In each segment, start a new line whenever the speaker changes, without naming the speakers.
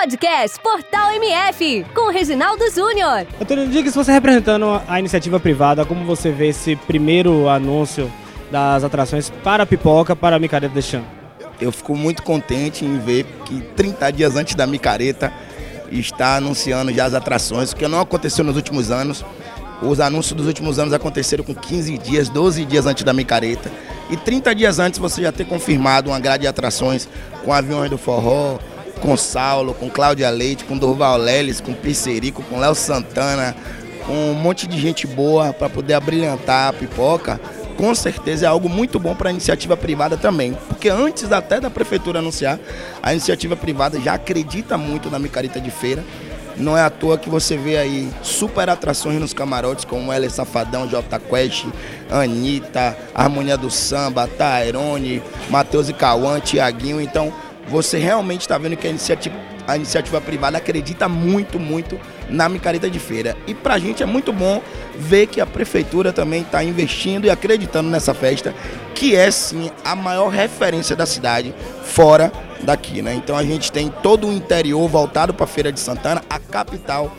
Podcast Portal MF, com Reginaldo Júnior.
Antônio, diga se você representando a iniciativa privada, como você vê esse primeiro anúncio das atrações para a pipoca, para a micareta de chão?
Eu fico muito contente em ver que 30 dias antes da micareta está anunciando já as atrações, o que não aconteceu nos últimos anos. Os anúncios dos últimos anos aconteceram com 15 dias, 12 dias antes da micareta. E 30 dias antes você já ter confirmado uma grade de atrações com aviões do forró, com Saulo, com Cláudia Leite, com Durval Leles, com Pizzerico, com Léo Santana, com um monte de gente boa para poder abrilhantar a pipoca, com certeza é algo muito bom para a iniciativa privada também. Porque antes até da prefeitura anunciar, a iniciativa privada já acredita muito na micareta de feira. Não é à toa que você vê aí super atrações nos camarotes, como L Safadão, J Quest, Anitta, Harmonia do Samba, Tairone, Matheus e Cauã, Tiaguinho. Então, você realmente está vendo que a iniciativa, a iniciativa privada acredita muito, muito na micareta de feira. E para a gente é muito bom ver que a prefeitura também está investindo e acreditando nessa festa, que é sim a maior referência da cidade fora daqui, né? Então a gente tem todo o interior voltado para a Feira de Santana, a capital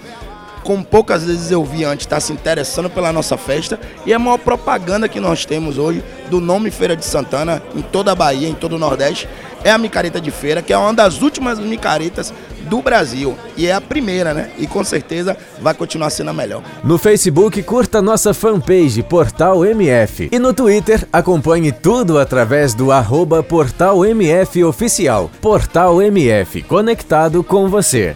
como poucas vezes eu vi antes, está se interessando pela nossa festa e a maior propaganda que nós temos hoje do nome Feira de Santana em toda a Bahia, em todo o Nordeste, é a micareta de feira, que é uma das últimas micaretas do Brasil. E é a primeira, né? E com certeza vai continuar sendo a melhor.
No Facebook, curta nossa fanpage Portal MF. E no Twitter, acompanhe tudo através do arroba Portal MF Oficial. Portal MF, conectado com você.